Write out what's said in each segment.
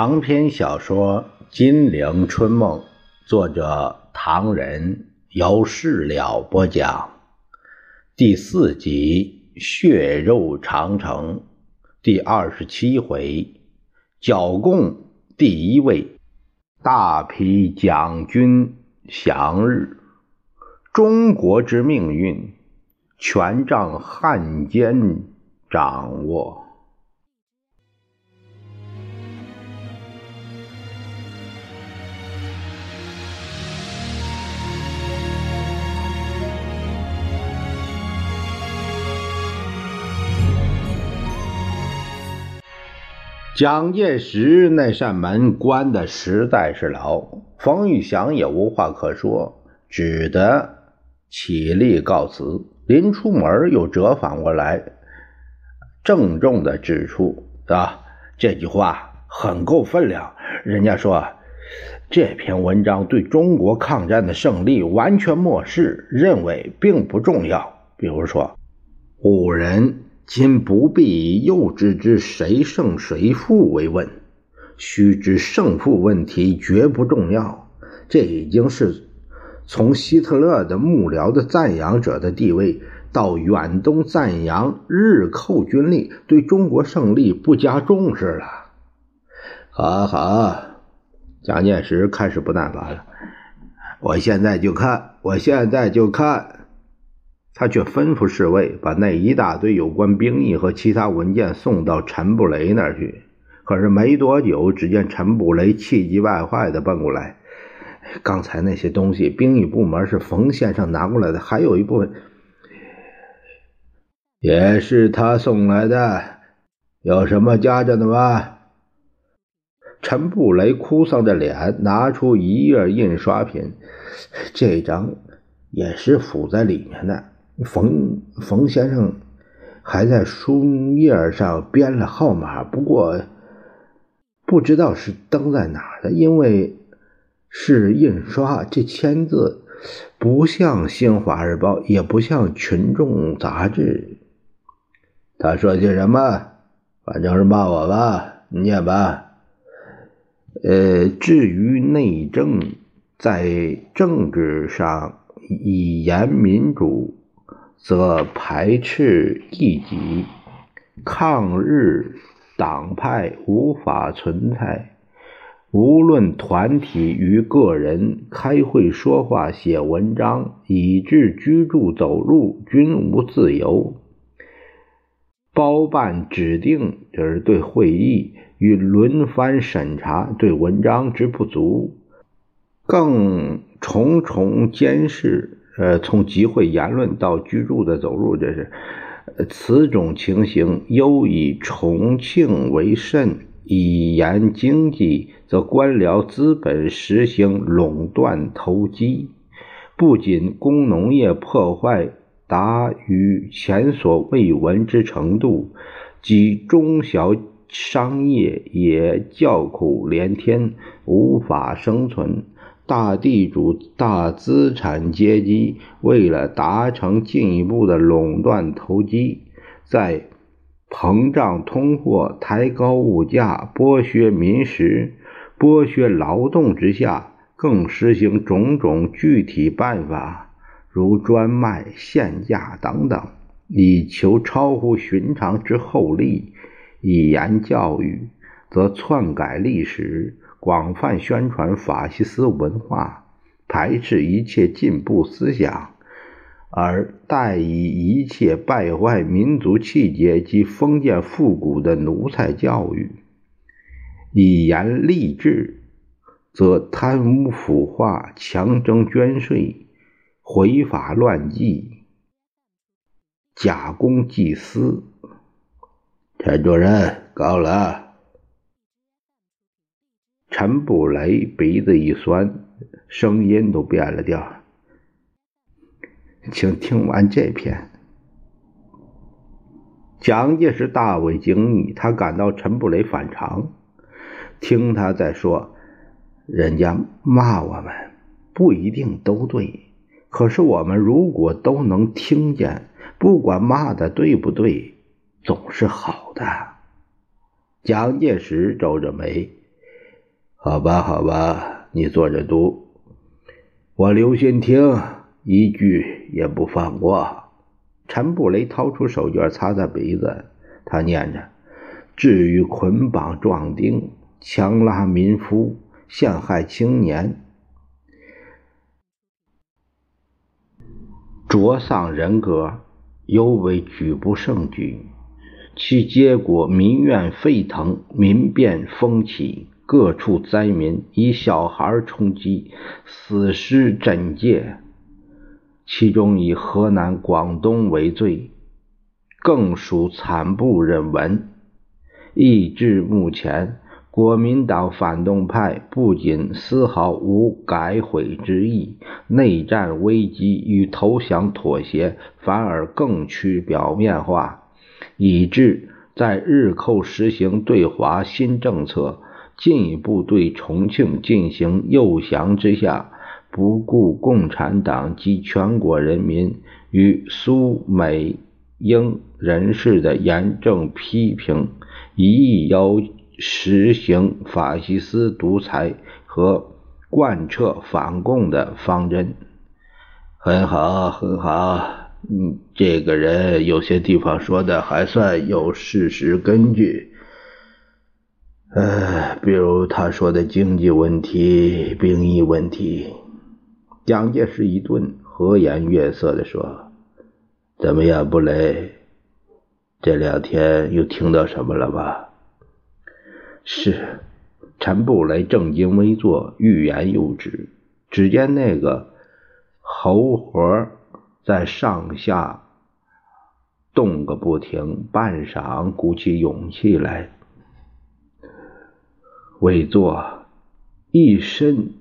长篇小说《金陵春梦》，作者唐人，由事了播讲。第四集《血肉长城》第二十七回，剿共第一位，大批蒋军降日，中国之命运全仗汉奸掌握。蒋介石那扇门关的实在是牢，冯玉祥也无话可说，只得起立告辞。临出门又折返过来，郑重的指出：“啊，这句话很够分量。人家说这篇文章对中国抗战的胜利完全漠视，认为并不重要。比如说，五人。”今不必以幼稚之谁胜谁负为问，须知胜负问题绝不重要。这已经是从希特勒的幕僚的赞扬者的地位，到远东赞扬日寇军力，对中国胜利不加重视了。好好，蒋介石开始不耐烦了。我现在就看，我现在就看。他却吩咐侍卫把那一大堆有关兵役和其他文件送到陈布雷那儿去。可是没多久，只见陈布雷气急败坏地奔过来：“刚才那些东西，兵役部门是冯先生拿过来的，还有一部分也是他送来的。有什么夹着的吗？”陈布雷哭丧着脸，拿出一页印刷品，这张也是附在里面的。冯冯先生还在书页上编了号码，不过不知道是登在哪儿的，因为是印刷，这签字不像《新华日报》，也不像《群众杂志》。他说些什么？反正是骂我吧，念吧。呃，至于内政，在政治上以严民主。则排斥异己，抗日党派无法存在。无论团体与个人开会说话、写文章，以致居住走路，均无自由。包办指定，就是对会议与轮番审查，对文章之不足，更重重监视。呃，从集会言论到居住的走路，这是此种情形，尤以重庆为甚。以言经济，则官僚资本实行垄断投机，不仅工农业破坏达于前所未闻之程度，即中小商业也叫苦连天，无法生存。大地主、大资产阶级为了达成进一步的垄断投机，在膨胀通货、抬高物价、剥削民食、剥削劳动之下，更实行种种具体办法，如专卖、限价等等，以求超乎寻常之厚利。以言教育，则篡改历史。广泛宣传法西斯文化，排斥一切进步思想，而代以一切败坏民族气节及封建复古的奴才教育。以言励志，则贪污腐化、强征捐税、毁法乱纪、假公济私。陈主任，够了。陈布雷鼻子一酸，声音都变了调。请听完这篇。蒋介石大为惊异，他感到陈布雷反常。听他在说，人家骂我们不一定都对，可是我们如果都能听见，不管骂的对不对，总是好的。蒋介石皱着眉。好吧，好吧，你坐着读，我留心听，一句也不放过。陈布雷掏出手绢擦擦鼻子，他念着：“至于捆绑壮丁、强拉民夫、陷害青年、灼丧人格，尤为举不胜举。其结果，民怨沸腾，民变风起。”各处灾民以小孩充饥，死尸枕藉，其中以河南、广东为最，更属惨不忍闻。亦至目前，国民党反动派不仅丝毫无改悔之意，内战危机与投降妥协反而更趋表面化，以致在日寇实行对华新政策。进一步对重庆进行诱降之下，不顾共产党及全国人民与苏美英人士的严正批评，一意要实行法西斯独裁和贯彻反共的方针。很好，很好，嗯，这个人有些地方说的还算有事实根据。呃，比如他说的经济问题、兵役问题，蒋介石一顿，和颜悦色的说：“怎么样，布雷？这两天又听到什么了吧？”是，陈布雷正襟危坐，欲言又止。只见那个猴活在上下动个不停，半晌鼓起勇气来。委作一身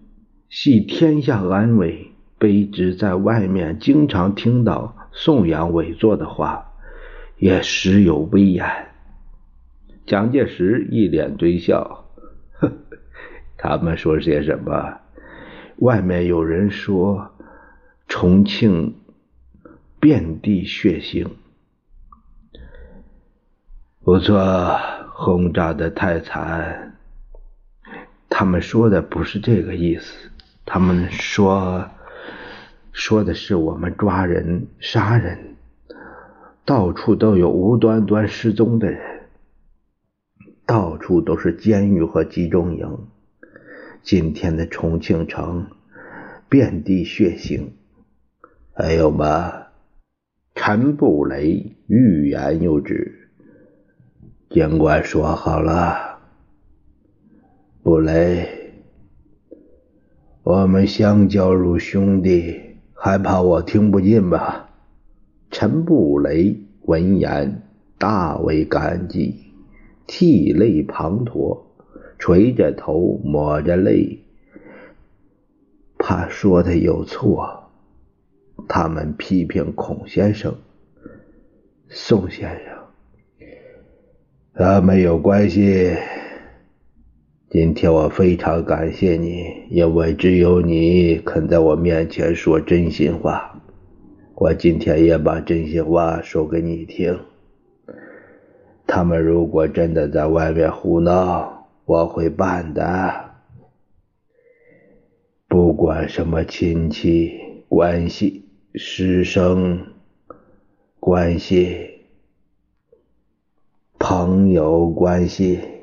系天下安危，卑职在外面经常听到颂扬委座的话，也时有微言。蒋介石一脸堆笑，呵，他们说些什么？外面有人说重庆遍地血腥，不错，轰炸的太惨。他们说的不是这个意思，他们说说的是我们抓人、杀人，到处都有无端端失踪的人，到处都是监狱和集中营。今天的重庆城遍地血腥，还有吗？陈布雷欲言又止，警官说好了。布雷，我们相交如兄弟，还怕我听不进吧？陈布雷闻言大为感激，涕泪滂沱，垂着头抹着泪，怕说的有错。他们批评孔先生、宋先生，啊，没有关系。今天我非常感谢你，因为只有你肯在我面前说真心话。我今天也把真心话说给你听。他们如果真的在外面胡闹，我会办的。不管什么亲戚关系、师生关系、朋友关系。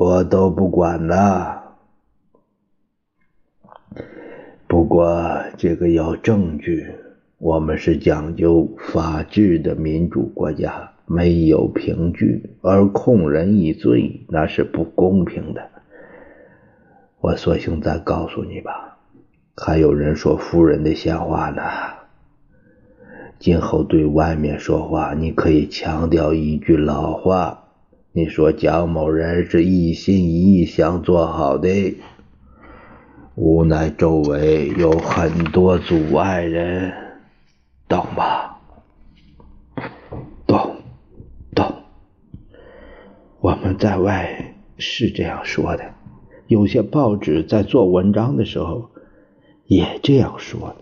我都不管了，不过这个要证据。我们是讲究法治的民主国家，没有凭据而控人一罪，那是不公平的。我索性再告诉你吧，还有人说夫人的闲话呢。今后对外面说话，你可以强调一句老话。你说蒋某人是一心一意想做好的，无奈周围有很多阻碍人，懂吗？懂，懂。我们在外是这样说的，有些报纸在做文章的时候也这样说的。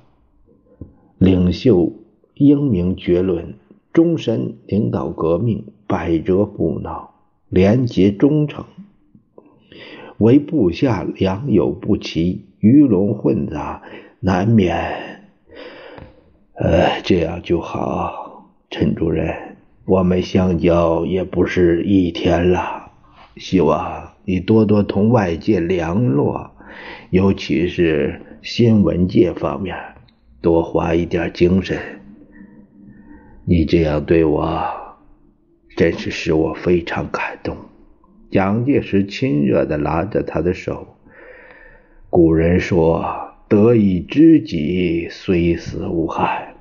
领袖英明绝伦，终身领导革命，百折不挠。廉洁忠诚，为部下良莠不齐，鱼龙混杂，难免……呃，这样就好，陈主任，我们相交也不是一天了，希望你多多同外界联络，尤其是新闻界方面，多花一点精神。你这样对我，真是使我非常感动。蒋介石亲热地拉着他的手。古人说：“得一知己，虽死无憾。”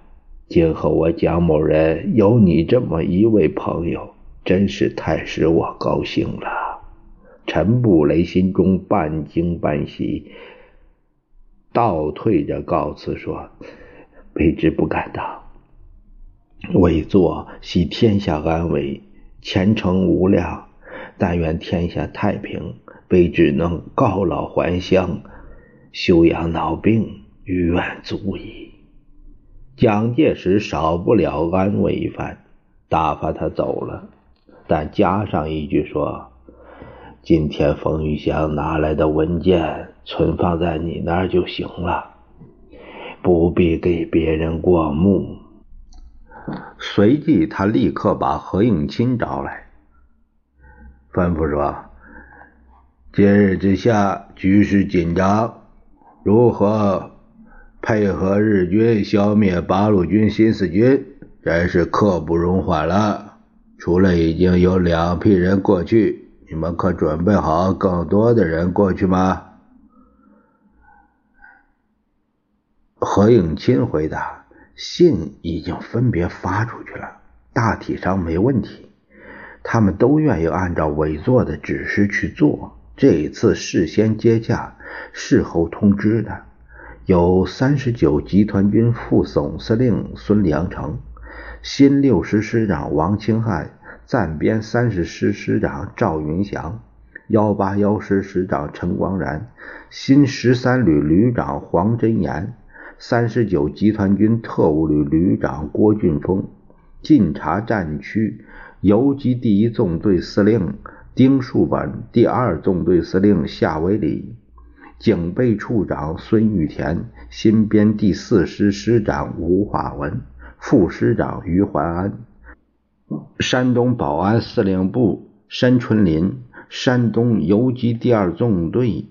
今后我蒋某人有你这么一位朋友，真是太使我高兴了。陈布雷心中半惊半喜，倒退着告辞说：“卑职不敢当。委座系天下安危，前程无量。”但愿天下太平，卑职能告老还乡，休养老病，于愿足矣。蒋介石少不了安慰一番，打发他走了，但加上一句说：“今天冯玉祥拿来的文件存放在你那儿就行了，不必给别人过目。”随即，他立刻把何应钦找来。吩咐说：“今日之下，局势紧张，如何配合日军消灭八路军新四军，真是刻不容缓了。除了已经有两批人过去，你们可准备好更多的人过去吗？”何应钦回答：“信已经分别发出去了，大体上没问题。”他们都愿意按照委座的指示去做。这一次事先接驾、事后通知的，有三十九集团军副总司令孙良诚、新六师师长王清汉、暂编三十师师长赵云祥、幺八幺师师长陈光然、新十三旅旅长黄真言、三十九集团军特务旅旅长郭俊峰、晋察战区。游击第一纵队司令丁树本，第二纵队司令夏维礼，警备处长孙玉田，新编第四师师长吴化文，副师长于怀安，山东保安司令部申春林，山东游击第二纵队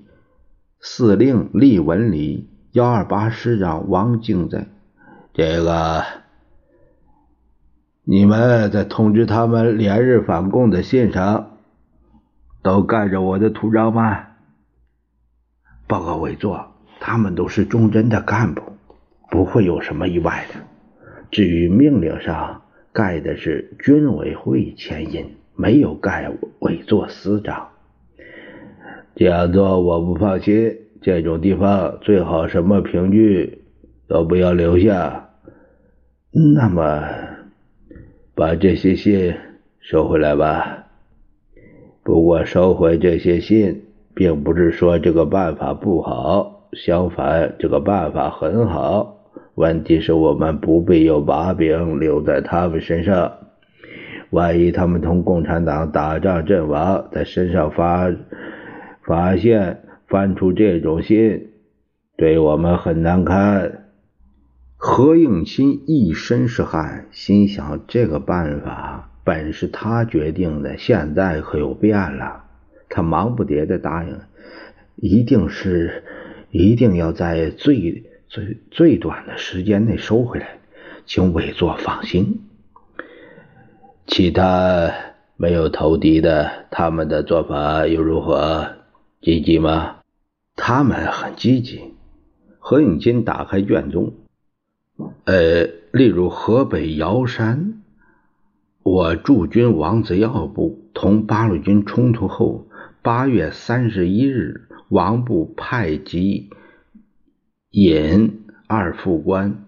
司令厉文礼，幺二八师长王静在，这个。你们在通知他们连日反共的信上，都盖着我的图章吗？报告委座，他们都是忠贞的干部，不会有什么意外的。至于命令上盖的是军委会签印，没有盖委座司章。这样做我不放心，这种地方最好什么凭据都不要留下。那么。把这些信收回来吧。不过收回这些信，并不是说这个办法不好，相反，这个办法很好。问题是我们不必有把柄留在他们身上。万一他们同共产党打仗阵亡，在身上发发现翻出这种信，对我们很难堪。何应钦一身是汗，心想：这个办法本是他决定的，现在可有变了。他忙不迭的答应：“一定是，一定要在最最最短的时间内收回来，请委座放心。”其他没有投敌的，他们的做法又如何？积极吗？他们很积极。何应钦打开卷宗。呃，例如河北瑶山，我驻军王子耀部同八路军冲突后，八月三十一日，王部派集尹二副官，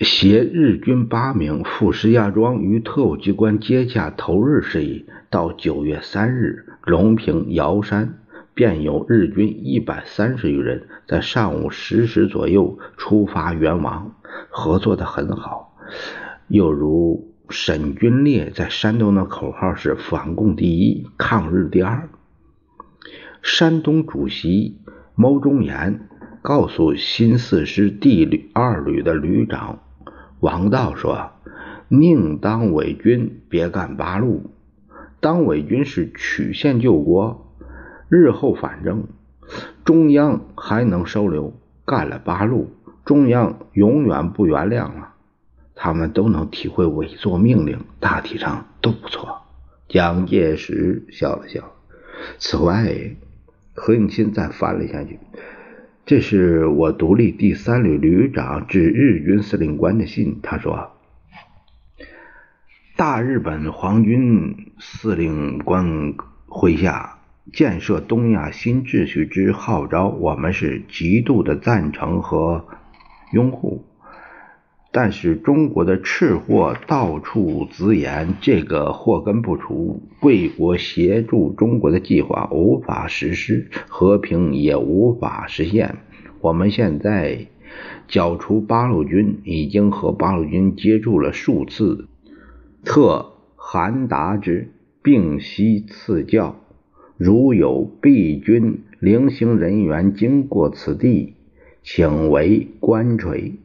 携日军八名赴石家庄与特务机关接洽投日事宜，到九月三日，隆平瑶山。便有日军一百三十余人，在上午十时左右出发援王，合作的很好。又如沈君烈在山东的口号是“反共第一，抗日第二”。山东主席牟忠言告诉新四师第二旅的旅长王道说：“宁当伪军，别干八路。当伪军是曲线救国，日后反正中央还能收留。干了八路，中央永远不原谅了。他们都能体会伪作命令，大体上都不错。”蒋介石笑了笑。此外。何应钦再翻了下去，这是我独立第三旅旅长致日军司令官的信。他说：“大日本皇军司令官麾下建设东亚新秩序之号召，我们是极度的赞成和拥护。”但是中国的赤货到处直言，这个祸根不除，贵国协助中国的计划无法实施，和平也无法实现。我们现在剿除八路军，已经和八路军接触了数次，特函达之，并悉赐教。如有避军零星人员经过此地，请为关垂。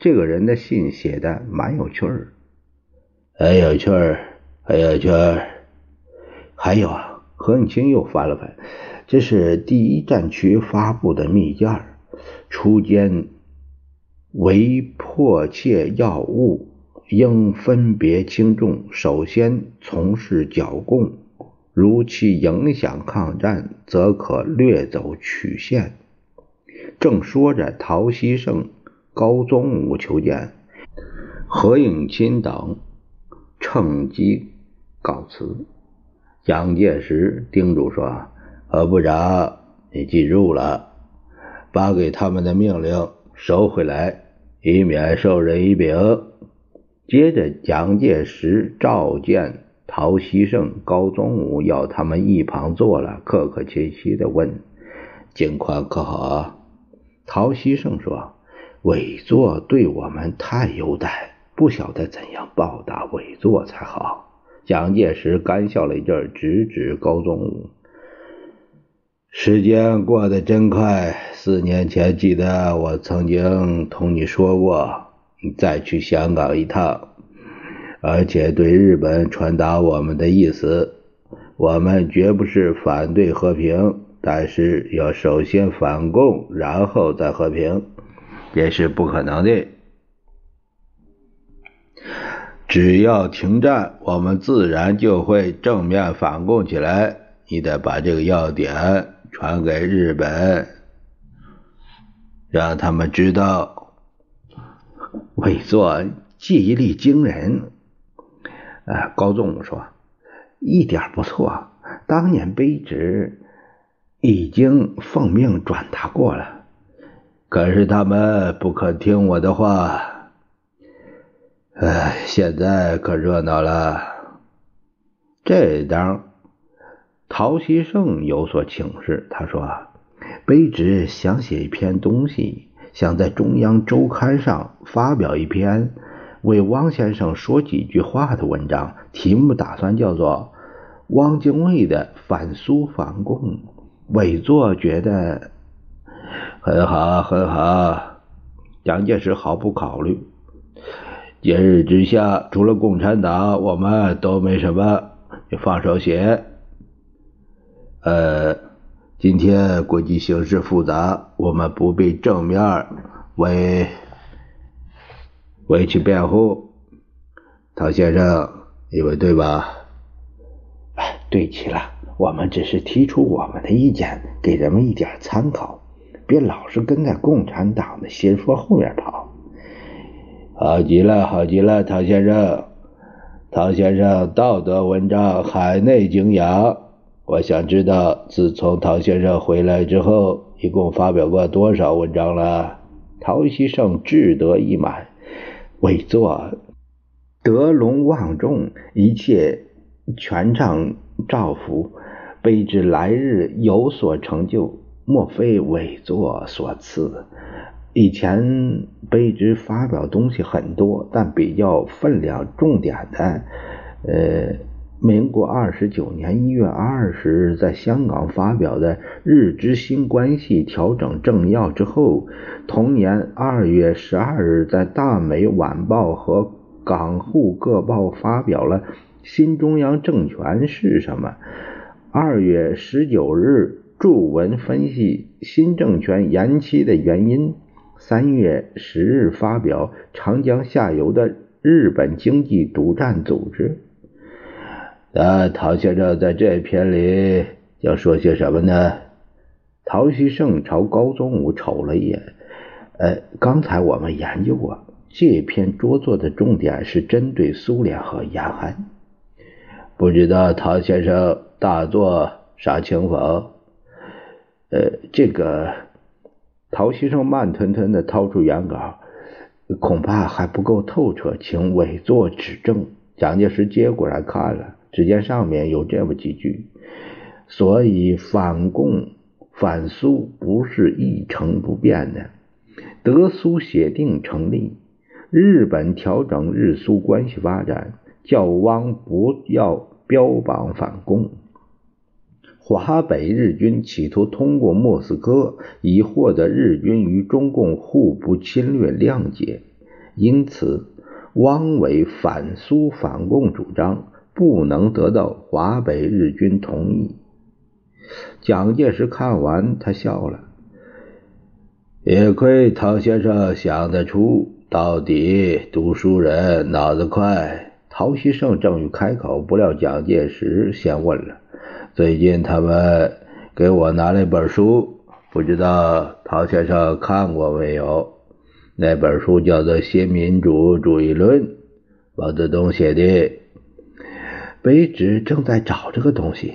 这个人的信写的蛮有趣儿，很有趣儿，很有趣儿。还有啊，何应钦又翻了翻，这是第一战区发布的密件初间为迫切要务，应分别轻重，首先从事剿共，如其影响抗战，则可略走曲线。正说着，陶希圣。高宗武求见，何应钦等趁机告辞。蒋介石叮嘱说：“何部长，你记住了，把给他们的命令收回来，以免授人以柄。”接着，蒋介石召见陶希圣、高宗武，要他们一旁坐了，客客气气的问：“境况可好？”陶希圣说。伪作对我们太优待，不晓得怎样报答伪作才好。蒋介石干笑了一阵，直指高宗武：“时间过得真快，四年前记得我曾经同你说过，你再去香港一趟，而且对日本传达我们的意思：我们绝不是反对和平，但是要首先反共，然后再和平。”也是不可能的。只要停战，我们自然就会正面反攻起来。你得把这个要点传给日本，让他们知道。委座记忆力惊人。呃，高宗说，一点不错。当年卑职已经奉命转达过了。可是他们不肯听我的话，哎，现在可热闹了。这当陶希圣有所请示，他说：“卑职想写一篇东西，想在中央周刊上发表一篇为汪先生说几句话的文章，题目打算叫做《汪精卫的反苏反共》。委座觉得。”很好，很好。蒋介石毫不考虑。今日之下，除了共产党，我们都没什么。你放手写。呃，今天国际形势复杂，我们不必正面为为其辩护。陶先生，以为对吧？对齐了。我们只是提出我们的意见，给人们一点参考。别老是跟在共产党的邪说后面跑。好极了，好极了，唐先生，唐先生道德文章海内景仰。我想知道，自从唐先生回来之后，一共发表过多少文章了？陶希圣志得意满，委座德龙望重，一切全仗照福，卑职来日有所成就。莫非委座所赐，以前卑职发表东西很多，但比较分量重点的，呃，民国二十九年一月二十日在香港发表的《日之新关系调整政要》之后，同年二月十二日在《大美晚报》和港沪各报发表了《新中央政权是什么》。二月十九日著文分析新政权延期的原因。三月十日发表长江下游的日本经济独占组织。那陶先生在这篇里要说些什么呢？陶希圣朝高宗武瞅了一眼。呃，刚才我们研究过，这篇着作的重点是针对苏联和延安。不知道陶先生大作啥情否？呃，这个。陶先生慢吞吞地掏出原稿，恐怕还不够透彻，请委座指正。蒋介石接过来看了，只见上面有这么几句：所以反共反苏不是一成不变的。德苏协定成立，日本调整日苏关系发展，叫汪不要标榜反共。华北日军企图通过莫斯科以获得日军与中共互不侵略谅解，因此汪伪反苏反共主张不能得到华北日军同意。蒋介石看完，他笑了，也亏唐先生想得出，到底读书人脑子快。陶希圣正欲开口，不料蒋介石先问了。最近他们给我拿了一本书，不知道陶先生看过没有？那本书叫做《新民主主义论》，毛泽东写的。卑职正在找这个东西。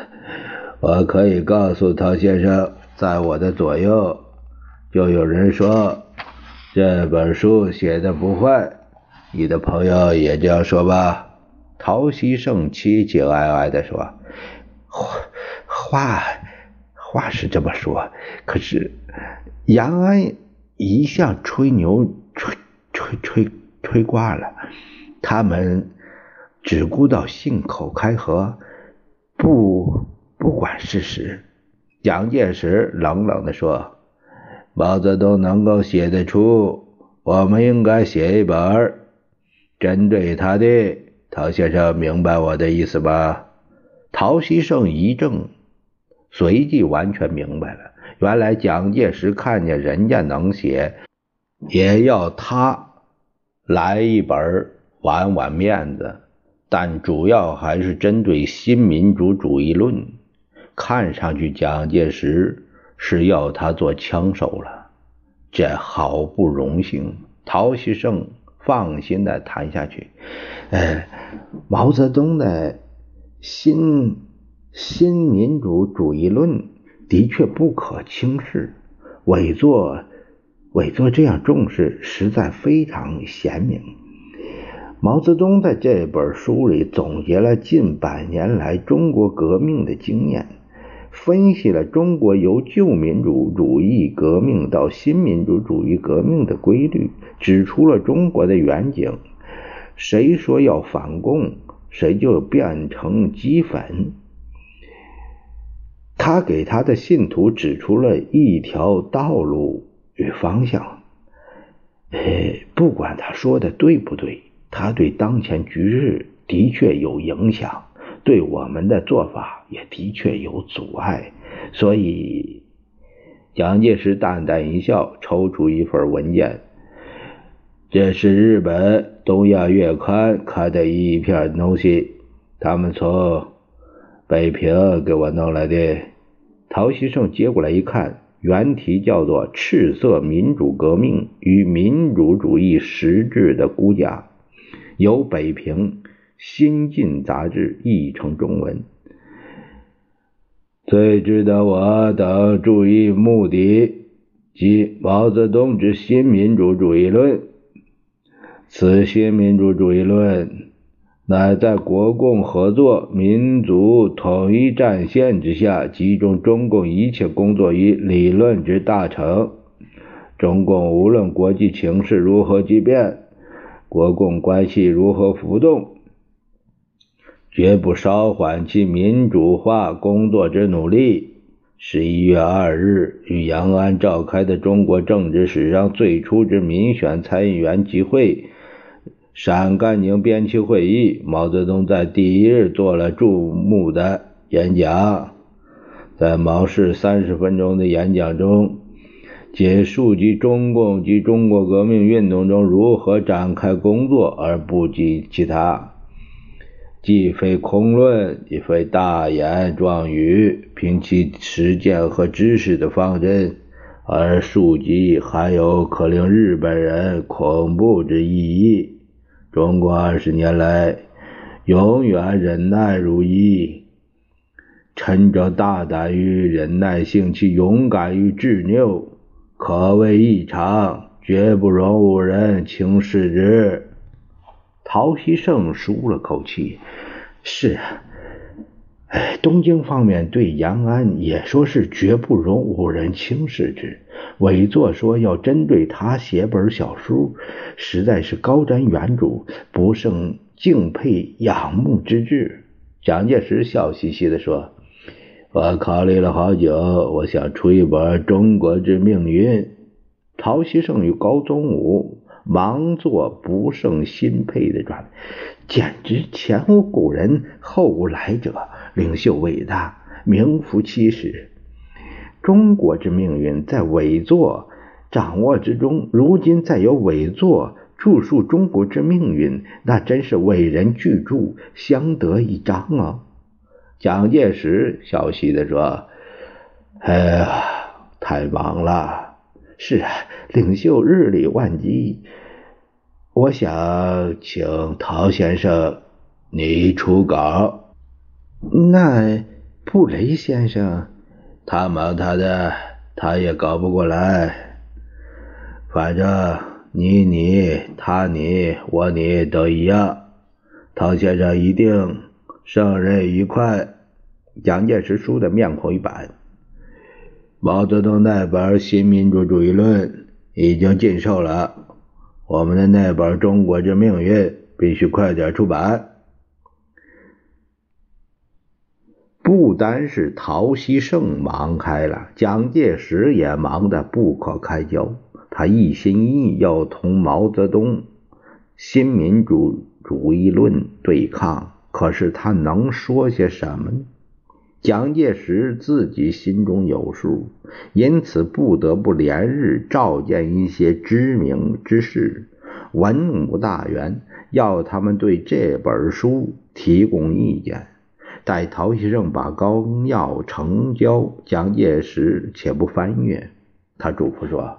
我可以告诉陶先生，在我的左右就有人说这本书写的不坏。你的朋友也这样说吧？陶希圣凄凄哀哀地说。话话话是这么说，可是杨安一向吹牛吹吹吹吹挂了，他们只顾到信口开河，不不管事实。蒋介石冷冷地说：“毛泽东能够写得出，我们应该写一本针对他的。”陶先生明白我的意思吧？陶希圣一怔，随即完全明白了。原来蒋介石看见人家能写，也要他来一本挽挽面子。但主要还是针对新民主主义论。看上去蒋介石是要他做枪手了，这好不荣幸。陶希圣放心的谈下去。呃，毛泽东的。新新民主主义论的确不可轻视，委作委作这样重视，实在非常贤明。毛泽东在这本书里总结了近百年来中国革命的经验，分析了中国由旧民主主义革命到新民主主义革命的规律，指出了中国的远景。谁说要反共？谁就变成齑粉。他给他的信徒指出了一条道路与方向。呃，不管他说的对不对，他对当前局势的确有影响，对我们的做法也的确有阻碍。所以，蒋介石淡淡一笑，抽出一份文件。这是日本《东亚月刊》看的一片东西，他们从北平给我弄来的。陶希圣接过来一看，原题叫做《赤色民主革命与民主主义实质的估价》，由北平新晋杂志译成中文。最值得我等注意目的，即毛泽东之新民主主义论。此新民主主义论，乃在国共合作、民族统一战线之下，集中中共一切工作于理论之大成。中共无论国际情势如何激变，国共关系如何浮动，绝不稍缓其民主化工作之努力。十一月二日，于延安召开的中国政治史上最初之民选参议员集会——陕甘宁边区会议，毛泽东在第一日做了注目的演讲。在毛氏三十分钟的演讲中，解述及中共及中国革命运动中如何展开工作，而不及其他。既非空论，亦非大言壮语，凭其实践和知识的方针，而庶几含有可令日本人恐怖之意义。中国二十年来永远忍耐如一，陈着大胆于忍耐性，其勇敢于执拗，可谓异常，绝不容误人轻视之。陶希圣舒了口气：“是啊，哎，东京方面对延安也说是绝不容五人轻视之。委座说要针对他写本小书，实在是高瞻远瞩，不胜敬佩仰慕之至。”蒋介石笑嘻嘻地说：“我考虑了好久，我想出一本《中国之命运》。”陶希圣与高宗武。忙作不胜心佩的状，简直前无古人后无来者，领袖伟大，名副其实。中国之命运在伟作掌握之中，如今再有伟作著述中国之命运，那真是伟人巨著，相得益彰啊！蒋介石笑嘻的说：“哎呀，太忙了。”是啊，领袖日理万机，我想请陶先生你出稿。那布雷先生，他忙他的，他也搞不过来。反正你你他你我你都一样。陶先生一定胜任愉快。蒋介石输的面红一板。毛泽东那本《新民主主义论》已经禁售了，我们的那本《中国之命运》必须快点出版。不单是陶希圣忙开了，蒋介石也忙得不可开交。他一心一意要同毛泽东《新民主主义论》对抗，可是他能说些什么呢？蒋介石自己心中有数，因此不得不连日召见一些知名之士、文武大员，要他们对这本书提供意见。待陶希圣把纲要呈交，蒋介石且不翻阅，他嘱咐说：“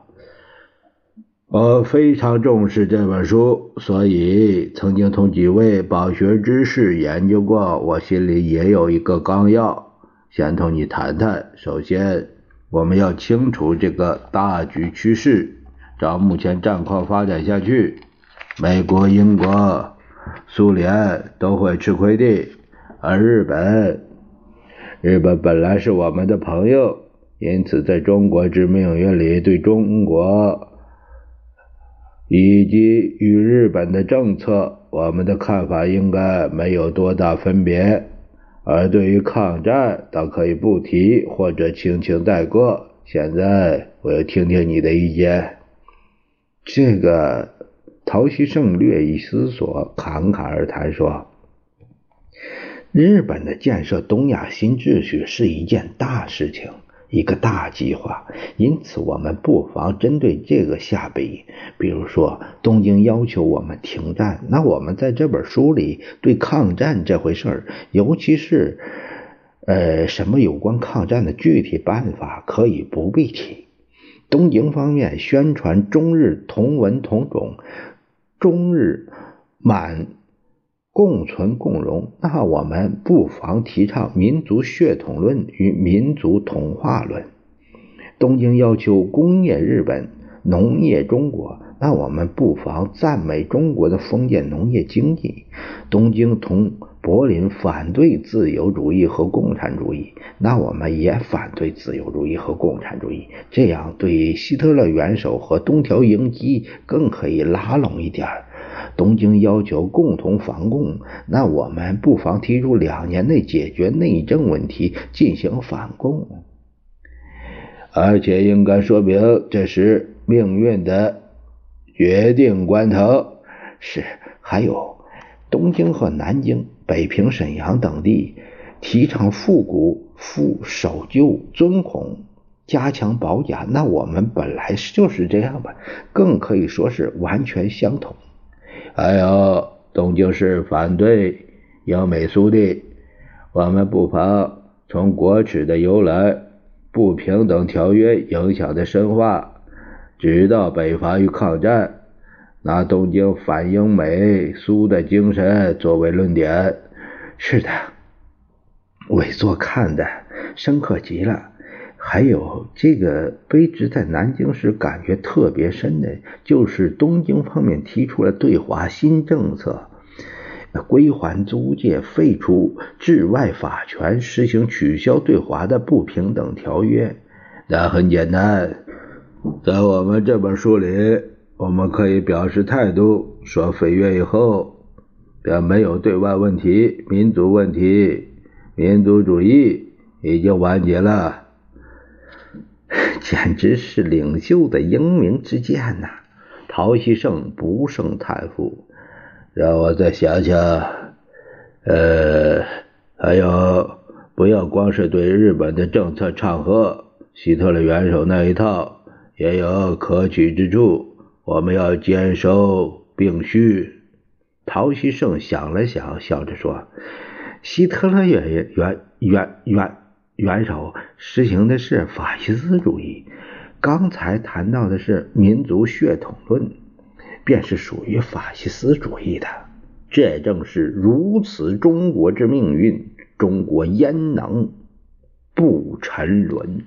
我非常重视这本书，所以曾经同几位饱学之士研究过，我心里也有一个纲要。”先同你谈谈。首先，我们要清楚这个大局趋势。照目前战况发展下去，美国、英国、苏联都会吃亏的。而日本，日本本来是我们的朋友，因此在中国之命运里，对中国以及与日本的政策，我们的看法应该没有多大分别。而对于抗战，倒可以不提或者轻轻带过。现在我要听听你的意见。这个陶希圣略一思索，侃侃而谈说：“日本的建设东亚新秩序是一件大事情。”一个大计划，因此我们不妨针对这个下笔。比如说，东京要求我们停战，那我们在这本书里对抗战这回事儿，尤其是呃什么有关抗战的具体办法，可以不必提。东京方面宣传中日同文同种，中日满。共存共荣，那我们不妨提倡民族血统论与民族同化论。东京要求工业日本，农业中国，那我们不妨赞美中国的封建农业经济。东京同柏林反对自由主义和共产主义，那我们也反对自由主义和共产主义。这样对希特勒元首和东条英机更可以拉拢一点。东京要求共同反共，那我们不妨提出两年内解决内政问题，进行反共。而且应该说明，这是命运的决定关头。是，还有东京和南京、北平、沈阳等地提倡复古、复守旧、尊孔、加强保甲，那我们本来就是这样吧，更可以说是完全相同。还有东京市反对英美苏的，我们不妨从国耻的由来。不平等条约影响的深化，直到北伐与抗战，拿东京反英美苏的精神作为论点。是的，委座看的深刻极了。还有这个卑职在南京时感觉特别深的，就是东京方面提出了对华新政策。归还租界，废除治外法权，实行取消对华的不平等条约。那很简单，在我们这本书里，我们可以表示态度，说飞跃以后，便没有对外问题，民族问题，民族主义已经完结了。简直是领袖的英明之见呐！陶希圣不胜叹服。让我再想想，呃，还有，不要光是对日本的政策唱和，希特勒元首那一套也有可取之处，我们要坚守并蓄。陶希圣想了想，笑着说：“希特勒元元元元元首实行的是法西斯主义，刚才谈到的是民族血统论。”便是属于法西斯主义的，这正是如此中国之命运，中国焉能不沉沦？